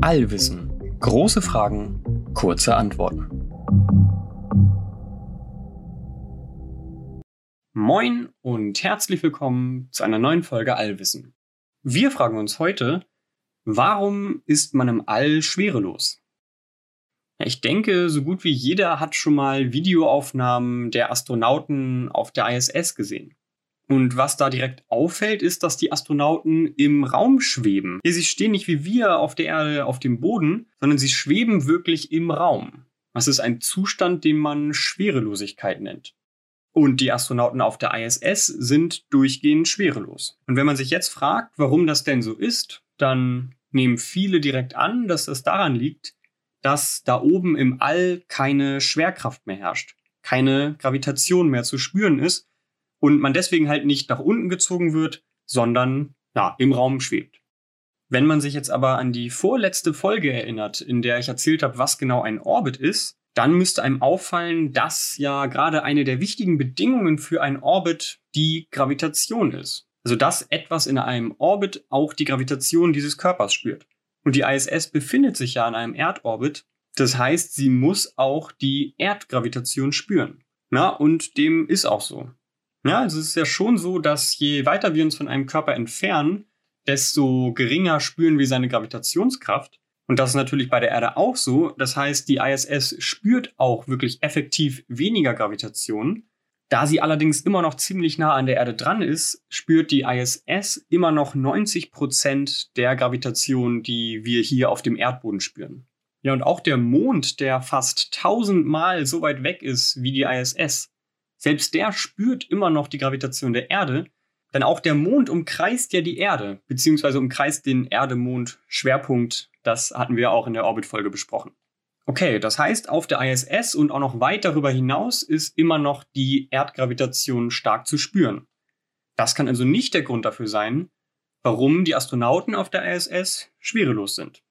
Allwissen. Große Fragen, kurze Antworten. Moin und herzlich willkommen zu einer neuen Folge Allwissen. Wir fragen uns heute, warum ist man im All schwerelos? Ich denke, so gut wie jeder hat schon mal Videoaufnahmen der Astronauten auf der ISS gesehen. Und was da direkt auffällt, ist, dass die Astronauten im Raum schweben. Hier, sie stehen nicht wie wir auf der Erde auf dem Boden, sondern sie schweben wirklich im Raum. Das ist ein Zustand, den man Schwerelosigkeit nennt. Und die Astronauten auf der ISS sind durchgehend schwerelos. Und wenn man sich jetzt fragt, warum das denn so ist, dann nehmen viele direkt an, dass das daran liegt, dass da oben im All keine Schwerkraft mehr herrscht, keine Gravitation mehr zu spüren ist und man deswegen halt nicht nach unten gezogen wird, sondern ja, im Raum schwebt. Wenn man sich jetzt aber an die vorletzte Folge erinnert, in der ich erzählt habe, was genau ein Orbit ist, dann müsste einem auffallen, dass ja gerade eine der wichtigen Bedingungen für ein Orbit die Gravitation ist. Also dass etwas in einem Orbit auch die Gravitation dieses Körpers spürt. Und die ISS befindet sich ja in einem Erdorbit. Das heißt, sie muss auch die Erdgravitation spüren. Na, und dem ist auch so. Ja, also es ist ja schon so, dass je weiter wir uns von einem Körper entfernen, desto geringer spüren wir seine Gravitationskraft. Und das ist natürlich bei der Erde auch so. Das heißt, die ISS spürt auch wirklich effektiv weniger Gravitation. Da sie allerdings immer noch ziemlich nah an der Erde dran ist, spürt die ISS immer noch 90 Prozent der Gravitation, die wir hier auf dem Erdboden spüren. Ja, und auch der Mond, der fast tausendmal so weit weg ist wie die ISS, selbst der spürt immer noch die Gravitation der Erde, denn auch der Mond umkreist ja die Erde, beziehungsweise umkreist den Erde-Mond-Schwerpunkt. Das hatten wir auch in der Orbit-Folge besprochen. Okay, das heißt, auf der ISS und auch noch weit darüber hinaus ist immer noch die Erdgravitation stark zu spüren. Das kann also nicht der Grund dafür sein, warum die Astronauten auf der ISS schwerelos sind.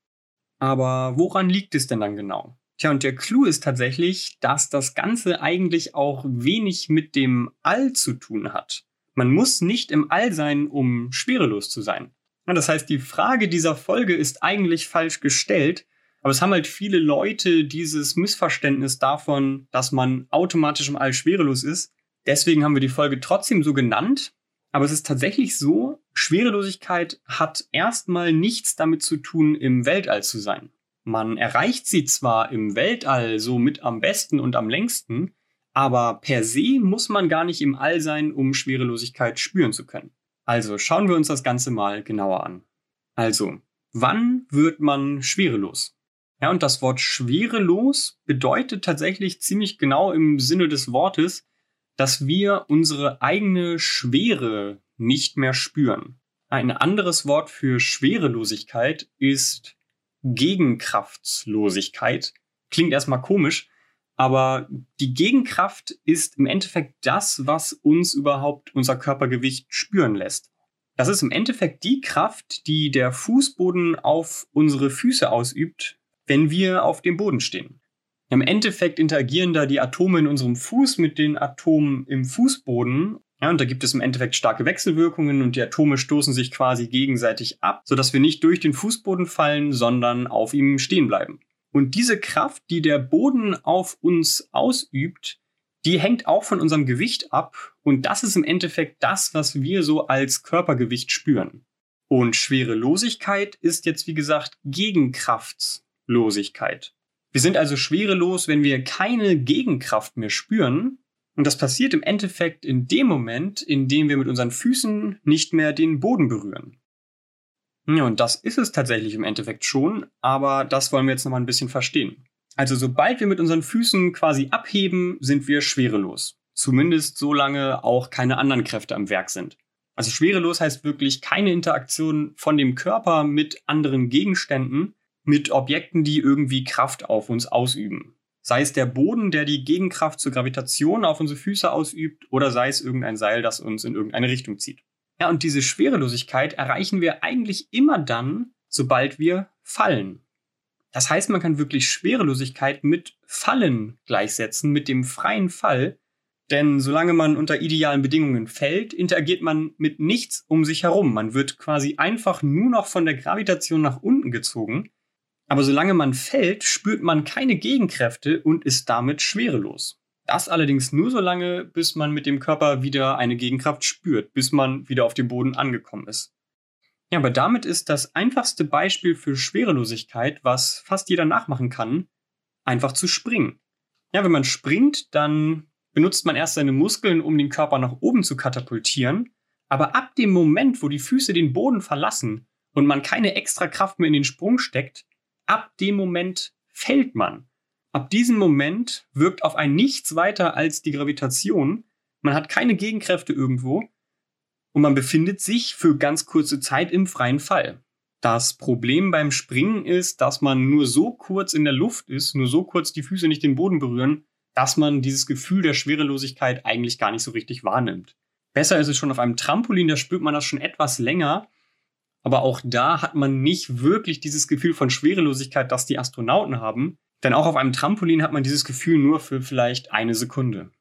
Aber woran liegt es denn dann genau? Tja, und der Clou ist tatsächlich, dass das Ganze eigentlich auch wenig mit dem All zu tun hat. Man muss nicht im All sein, um schwerelos zu sein. Das heißt, die Frage dieser Folge ist eigentlich falsch gestellt, aber es haben halt viele Leute dieses Missverständnis davon, dass man automatisch im All schwerelos ist. Deswegen haben wir die Folge trotzdem so genannt. Aber es ist tatsächlich so, Schwerelosigkeit hat erstmal nichts damit zu tun, im Weltall zu sein. Man erreicht sie zwar im Weltall so mit am besten und am längsten, aber per se muss man gar nicht im All sein, um Schwerelosigkeit spüren zu können. Also schauen wir uns das Ganze mal genauer an. Also, wann wird man schwerelos? Ja, und das Wort schwerelos bedeutet tatsächlich ziemlich genau im Sinne des Wortes, dass wir unsere eigene Schwere nicht mehr spüren. Ein anderes Wort für Schwerelosigkeit ist Gegenkraftslosigkeit. Klingt erstmal komisch, aber die Gegenkraft ist im Endeffekt das, was uns überhaupt unser Körpergewicht spüren lässt. Das ist im Endeffekt die Kraft, die der Fußboden auf unsere Füße ausübt, wenn wir auf dem Boden stehen. Im Endeffekt interagieren da die Atome in unserem Fuß mit den Atomen im Fußboden ja, und da gibt es im Endeffekt starke Wechselwirkungen und die Atome stoßen sich quasi gegenseitig ab, sodass wir nicht durch den Fußboden fallen, sondern auf ihm stehen bleiben. Und diese Kraft, die der Boden auf uns ausübt, die hängt auch von unserem Gewicht ab und das ist im Endeffekt das, was wir so als Körpergewicht spüren. Und Schwerelosigkeit ist jetzt wie gesagt Gegenkraftslosigkeit. Wir sind also schwerelos, wenn wir keine Gegenkraft mehr spüren, und das passiert im Endeffekt in dem Moment, in dem wir mit unseren Füßen nicht mehr den Boden berühren. Ja, und das ist es tatsächlich im Endeffekt schon, aber das wollen wir jetzt nochmal ein bisschen verstehen. Also sobald wir mit unseren Füßen quasi abheben, sind wir schwerelos. Zumindest solange auch keine anderen Kräfte am Werk sind. Also schwerelos heißt wirklich keine Interaktion von dem Körper mit anderen Gegenständen, mit Objekten, die irgendwie Kraft auf uns ausüben. Sei es der Boden, der die Gegenkraft zur Gravitation auf unsere Füße ausübt, oder sei es irgendein Seil, das uns in irgendeine Richtung zieht. Ja, und diese Schwerelosigkeit erreichen wir eigentlich immer dann, sobald wir fallen. Das heißt, man kann wirklich Schwerelosigkeit mit Fallen gleichsetzen, mit dem freien Fall. Denn solange man unter idealen Bedingungen fällt, interagiert man mit nichts um sich herum. Man wird quasi einfach nur noch von der Gravitation nach unten gezogen. Aber solange man fällt, spürt man keine Gegenkräfte und ist damit schwerelos. Das allerdings nur so lange, bis man mit dem Körper wieder eine Gegenkraft spürt, bis man wieder auf dem Boden angekommen ist. Ja, aber damit ist das einfachste Beispiel für Schwerelosigkeit, was fast jeder nachmachen kann, einfach zu springen. Ja, wenn man springt, dann benutzt man erst seine Muskeln, um den Körper nach oben zu katapultieren. Aber ab dem Moment, wo die Füße den Boden verlassen und man keine extra Kraft mehr in den Sprung steckt, ab dem Moment fällt man. Ab diesem Moment wirkt auf einen nichts weiter als die Gravitation. Man hat keine Gegenkräfte irgendwo und man befindet sich für ganz kurze Zeit im freien Fall. Das Problem beim Springen ist, dass man nur so kurz in der Luft ist, nur so kurz die Füße nicht den Boden berühren, dass man dieses Gefühl der Schwerelosigkeit eigentlich gar nicht so richtig wahrnimmt. Besser ist es schon auf einem Trampolin, da spürt man das schon etwas länger. Aber auch da hat man nicht wirklich dieses Gefühl von Schwerelosigkeit, das die Astronauten haben. Denn auch auf einem Trampolin hat man dieses Gefühl nur für vielleicht eine Sekunde.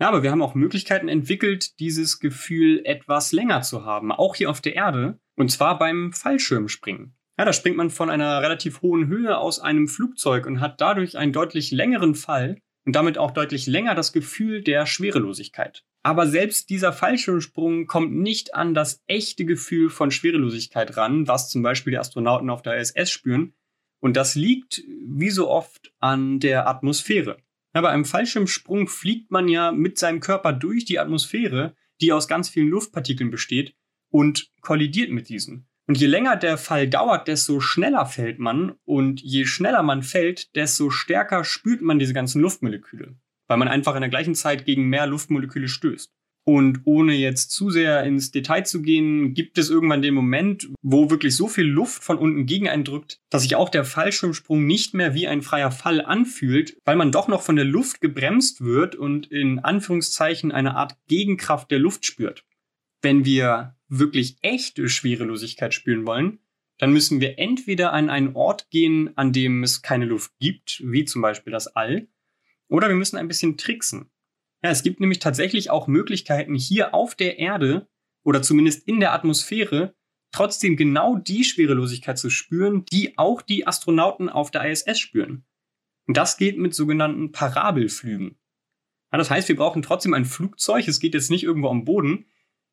Ja, aber wir haben auch Möglichkeiten entwickelt, dieses Gefühl etwas länger zu haben, auch hier auf der Erde, und zwar beim Fallschirmspringen. Ja, da springt man von einer relativ hohen Höhe aus einem Flugzeug und hat dadurch einen deutlich längeren Fall, und damit auch deutlich länger das Gefühl der Schwerelosigkeit. Aber selbst dieser Fallschirmsprung kommt nicht an das echte Gefühl von Schwerelosigkeit ran, was zum Beispiel die Astronauten auf der ISS spüren. Und das liegt, wie so oft, an der Atmosphäre. Ja, bei einem Fallschirmsprung fliegt man ja mit seinem Körper durch die Atmosphäre, die aus ganz vielen Luftpartikeln besteht, und kollidiert mit diesen. Und je länger der Fall dauert, desto schneller fällt man. Und je schneller man fällt, desto stärker spürt man diese ganzen Luftmoleküle. Weil man einfach in der gleichen Zeit gegen mehr Luftmoleküle stößt. Und ohne jetzt zu sehr ins Detail zu gehen, gibt es irgendwann den Moment, wo wirklich so viel Luft von unten gegen einen drückt, dass sich auch der Fallschirmsprung nicht mehr wie ein freier Fall anfühlt, weil man doch noch von der Luft gebremst wird und in Anführungszeichen eine Art Gegenkraft der Luft spürt. Wenn wir wirklich echte Schwerelosigkeit spüren wollen, dann müssen wir entweder an einen Ort gehen, an dem es keine Luft gibt, wie zum Beispiel das All, oder wir müssen ein bisschen tricksen. Ja, es gibt nämlich tatsächlich auch Möglichkeiten, hier auf der Erde oder zumindest in der Atmosphäre trotzdem genau die Schwerelosigkeit zu spüren, die auch die Astronauten auf der ISS spüren. Und das geht mit sogenannten Parabelflügen. Ja, das heißt, wir brauchen trotzdem ein Flugzeug, es geht jetzt nicht irgendwo am Boden,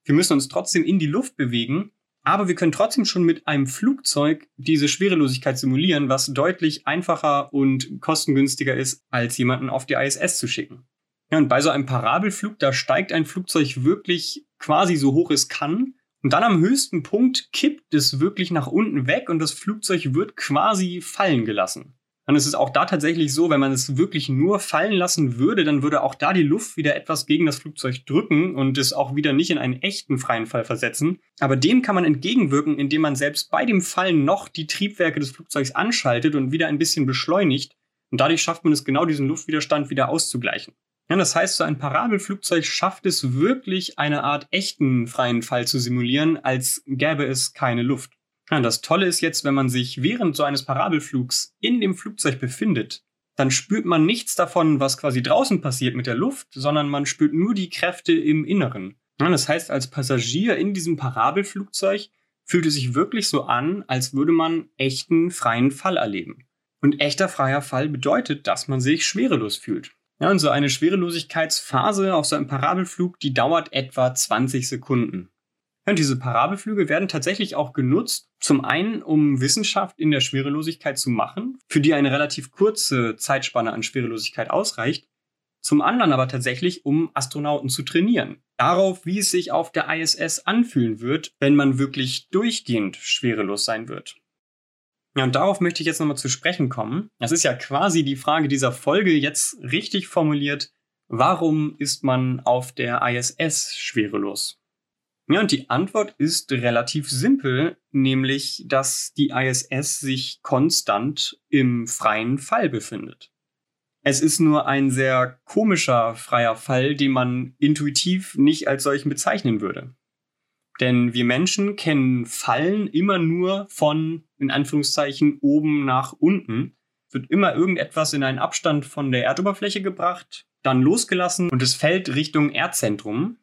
wir müssen uns trotzdem in die Luft bewegen, aber wir können trotzdem schon mit einem Flugzeug diese Schwerelosigkeit simulieren, was deutlich einfacher und kostengünstiger ist, als jemanden auf die ISS zu schicken. Ja, und bei so einem Parabelflug, da steigt ein Flugzeug wirklich quasi so hoch es kann. Und dann am höchsten Punkt kippt es wirklich nach unten weg und das Flugzeug wird quasi fallen gelassen. Es ist auch da tatsächlich so, wenn man es wirklich nur fallen lassen würde, dann würde auch da die Luft wieder etwas gegen das Flugzeug drücken und es auch wieder nicht in einen echten freien Fall versetzen. Aber dem kann man entgegenwirken, indem man selbst bei dem Fallen noch die Triebwerke des Flugzeugs anschaltet und wieder ein bisschen beschleunigt. Und dadurch schafft man es genau, diesen Luftwiderstand wieder auszugleichen. Ja, das heißt, so ein Parabelflugzeug schafft es wirklich, eine Art echten freien Fall zu simulieren, als gäbe es keine Luft. Ja, das Tolle ist jetzt, wenn man sich während so eines Parabelflugs in dem Flugzeug befindet, dann spürt man nichts davon, was quasi draußen passiert mit der Luft, sondern man spürt nur die Kräfte im Inneren. Ja, das heißt, als Passagier in diesem Parabelflugzeug fühlt es sich wirklich so an, als würde man echten freien Fall erleben. Und echter freier Fall bedeutet, dass man sich schwerelos fühlt. Ja, und so eine Schwerelosigkeitsphase auf so einem Parabelflug, die dauert etwa 20 Sekunden. Und diese Parabelflüge werden tatsächlich auch genutzt, zum einen, um Wissenschaft in der Schwerelosigkeit zu machen, für die eine relativ kurze Zeitspanne an Schwerelosigkeit ausreicht, zum anderen aber tatsächlich, um Astronauten zu trainieren. Darauf, wie es sich auf der ISS anfühlen wird, wenn man wirklich durchgehend schwerelos sein wird. Ja, und darauf möchte ich jetzt nochmal zu sprechen kommen. Das ist ja quasi die Frage dieser Folge jetzt richtig formuliert. Warum ist man auf der ISS schwerelos? Ja, und die Antwort ist relativ simpel, nämlich, dass die ISS sich konstant im freien Fall befindet. Es ist nur ein sehr komischer freier Fall, den man intuitiv nicht als solchen bezeichnen würde. Denn wir Menschen kennen Fallen immer nur von, in Anführungszeichen, oben nach unten. Es wird immer irgendetwas in einen Abstand von der Erdoberfläche gebracht dann losgelassen und es fällt Richtung Erdzentrum.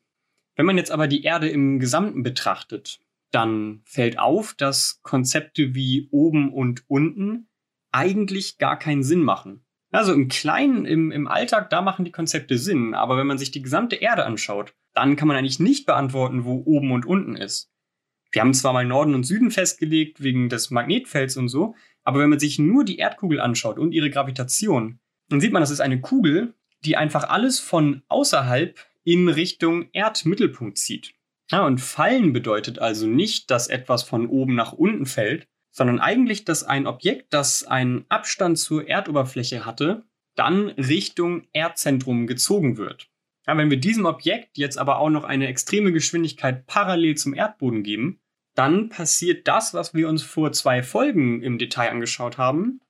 Wenn man jetzt aber die Erde im Gesamten betrachtet, dann fällt auf, dass Konzepte wie oben und unten eigentlich gar keinen Sinn machen. Also im Kleinen, im, im Alltag, da machen die Konzepte Sinn. Aber wenn man sich die gesamte Erde anschaut, dann kann man eigentlich nicht beantworten, wo oben und unten ist. Wir haben zwar mal Norden und Süden festgelegt wegen des Magnetfelds und so, aber wenn man sich nur die Erdkugel anschaut und ihre Gravitation, dann sieht man, das ist eine Kugel, die einfach alles von außerhalb in Richtung Erdmittelpunkt zieht. Ja, und fallen bedeutet also nicht, dass etwas von oben nach unten fällt, sondern eigentlich, dass ein Objekt, das einen Abstand zur Erdoberfläche hatte, dann Richtung Erdzentrum gezogen wird. Ja, wenn wir diesem Objekt jetzt aber auch noch eine extreme Geschwindigkeit parallel zum Erdboden geben, dann passiert das, was wir uns vor zwei Folgen im Detail angeschaut haben.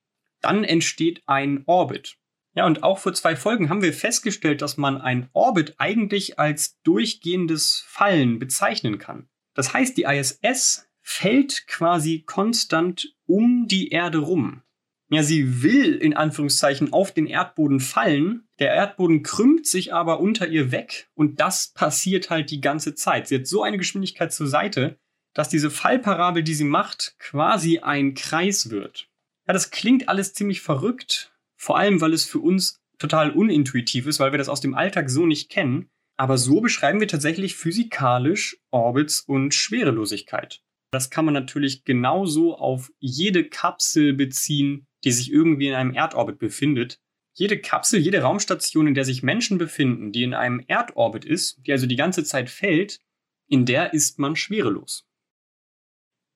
Dann entsteht ein Orbit. Ja, und auch vor zwei Folgen haben wir festgestellt, dass man ein Orbit eigentlich als durchgehendes Fallen bezeichnen kann. Das heißt, die ISS fällt quasi konstant um die Erde rum. Ja, sie will in Anführungszeichen auf den Erdboden fallen. Der Erdboden krümmt sich aber unter ihr weg und das passiert halt die ganze Zeit. Sie hat so eine Geschwindigkeit zur Seite, dass diese Fallparabel, die sie macht, quasi ein Kreis wird. Ja, das klingt alles ziemlich verrückt, vor allem, weil es für uns total unintuitiv ist, weil wir das aus dem Alltag so nicht kennen. Aber so beschreiben wir tatsächlich physikalisch Orbits und Schwerelosigkeit. Das kann man natürlich genauso auf jede Kapsel beziehen, die sich irgendwie in einem Erdorbit befindet. Jede Kapsel, jede Raumstation, in der sich Menschen befinden, die in einem Erdorbit ist, die also die ganze Zeit fällt, in der ist man schwerelos.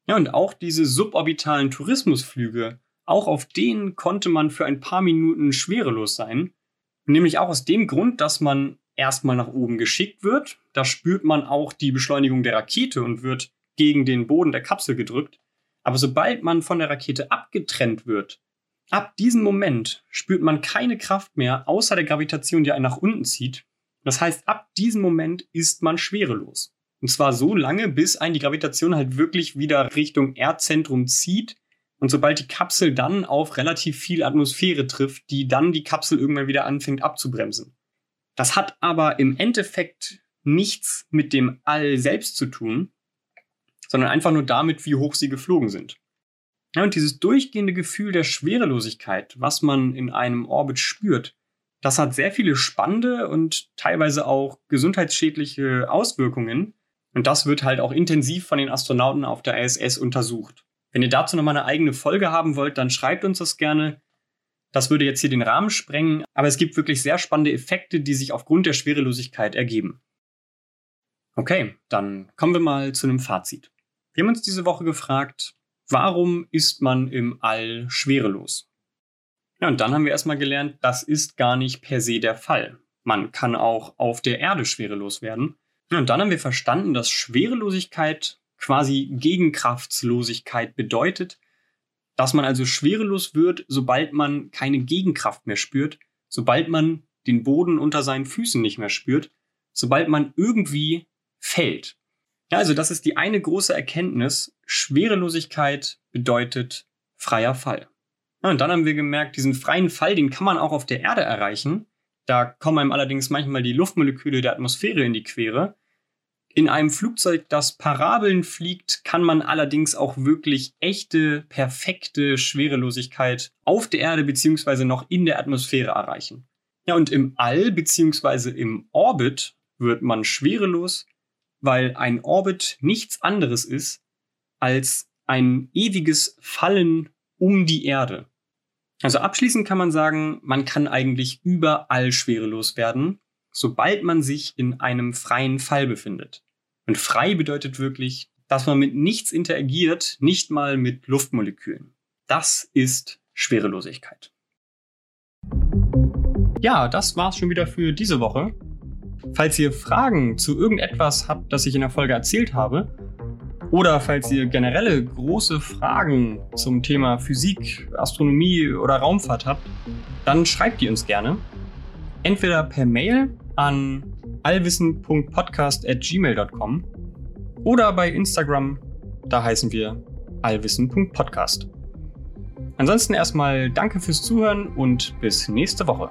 Ja, und auch diese suborbitalen Tourismusflüge auch auf denen konnte man für ein paar Minuten schwerelos sein. Nämlich auch aus dem Grund, dass man erstmal nach oben geschickt wird. Da spürt man auch die Beschleunigung der Rakete und wird gegen den Boden der Kapsel gedrückt. Aber sobald man von der Rakete abgetrennt wird, ab diesem Moment spürt man keine Kraft mehr, außer der Gravitation, die einen nach unten zieht. Das heißt, ab diesem Moment ist man schwerelos. Und zwar so lange, bis einen die Gravitation halt wirklich wieder Richtung Erdzentrum zieht und sobald die Kapsel dann auf relativ viel Atmosphäre trifft, die dann die Kapsel irgendwann wieder anfängt abzubremsen. Das hat aber im Endeffekt nichts mit dem All selbst zu tun, sondern einfach nur damit, wie hoch sie geflogen sind. Ja, und dieses durchgehende Gefühl der Schwerelosigkeit, was man in einem Orbit spürt, das hat sehr viele spannende und teilweise auch gesundheitsschädliche Auswirkungen. Und das wird halt auch intensiv von den Astronauten auf der ISS untersucht. Wenn ihr dazu nochmal eine eigene Folge haben wollt, dann schreibt uns das gerne. Das würde jetzt hier den Rahmen sprengen, aber es gibt wirklich sehr spannende Effekte, die sich aufgrund der Schwerelosigkeit ergeben. Okay, dann kommen wir mal zu einem Fazit. Wir haben uns diese Woche gefragt, warum ist man im All schwerelos? Ja, und dann haben wir erstmal gelernt, das ist gar nicht per se der Fall. Man kann auch auf der Erde schwerelos werden. Und dann haben wir verstanden, dass Schwerelosigkeit quasi Gegenkraftslosigkeit bedeutet, dass man also schwerelos wird, sobald man keine Gegenkraft mehr spürt, sobald man den Boden unter seinen Füßen nicht mehr spürt, sobald man irgendwie fällt. Ja, also das ist die eine große Erkenntnis. Schwerelosigkeit bedeutet freier Fall. Ja, und dann haben wir gemerkt, diesen freien Fall, den kann man auch auf der Erde erreichen. Da kommen einem allerdings manchmal die Luftmoleküle der Atmosphäre in die Quere. In einem Flugzeug, das Parabeln fliegt, kann man allerdings auch wirklich echte, perfekte Schwerelosigkeit auf der Erde beziehungsweise noch in der Atmosphäre erreichen. Ja, und im All beziehungsweise im Orbit wird man schwerelos, weil ein Orbit nichts anderes ist als ein ewiges Fallen um die Erde. Also abschließend kann man sagen, man kann eigentlich überall schwerelos werden, sobald man sich in einem freien Fall befindet. Und frei bedeutet wirklich, dass man mit nichts interagiert, nicht mal mit Luftmolekülen. Das ist Schwerelosigkeit. Ja, das war's schon wieder für diese Woche. Falls ihr Fragen zu irgendetwas habt, das ich in der Folge erzählt habe, oder falls ihr generelle große Fragen zum Thema Physik, Astronomie oder Raumfahrt habt, dann schreibt die uns gerne. Entweder per Mail an allwissen.podcast.gmail.com oder bei Instagram, da heißen wir allwissen.podcast. Ansonsten erstmal danke fürs Zuhören und bis nächste Woche.